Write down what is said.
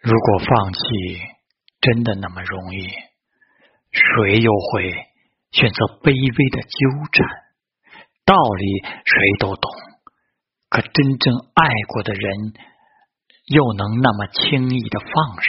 如果放弃真的那么容易谁又会选择卑微的纠缠？道理谁都懂可真正爱过的人又能那么轻易的放手？